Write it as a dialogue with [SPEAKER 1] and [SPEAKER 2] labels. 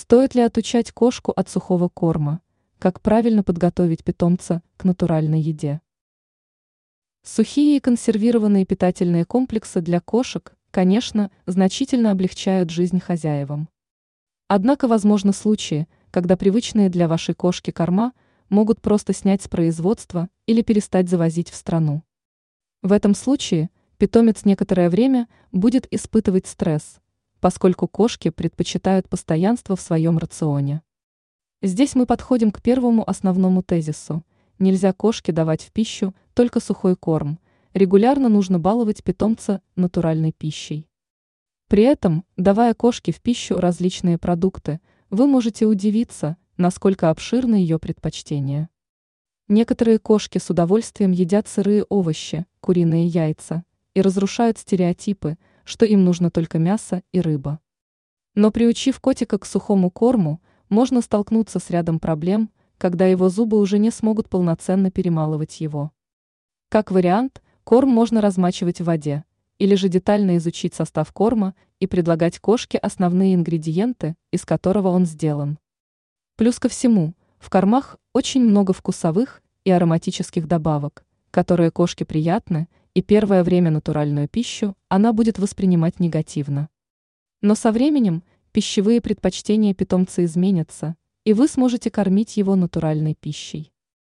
[SPEAKER 1] Стоит ли отучать кошку от сухого корма? Как правильно подготовить питомца к натуральной еде? Сухие и консервированные питательные комплексы для кошек, конечно, значительно облегчают жизнь хозяевам. Однако возможны случаи, когда привычные для вашей кошки корма могут просто снять с производства или перестать завозить в страну. В этом случае питомец некоторое время будет испытывать стресс, поскольку кошки предпочитают постоянство в своем рационе. Здесь мы подходим к первому основному тезису. Нельзя кошке давать в пищу только сухой корм, регулярно нужно баловать питомца натуральной пищей. При этом, давая кошке в пищу различные продукты, вы можете удивиться, насколько обширны ее предпочтения. Некоторые кошки с удовольствием едят сырые овощи, куриные яйца и разрушают стереотипы, что им нужно только мясо и рыба. Но приучив котика к сухому корму, можно столкнуться с рядом проблем, когда его зубы уже не смогут полноценно перемалывать его. Как вариант, корм можно размачивать в воде, или же детально изучить состав корма и предлагать кошке основные ингредиенты, из которого он сделан. Плюс ко всему, в кормах очень много вкусовых и ароматических добавок, которые кошке приятны, и первое время натуральную пищу она будет воспринимать негативно. Но со временем пищевые предпочтения питомца изменятся, и вы сможете кормить его натуральной пищей.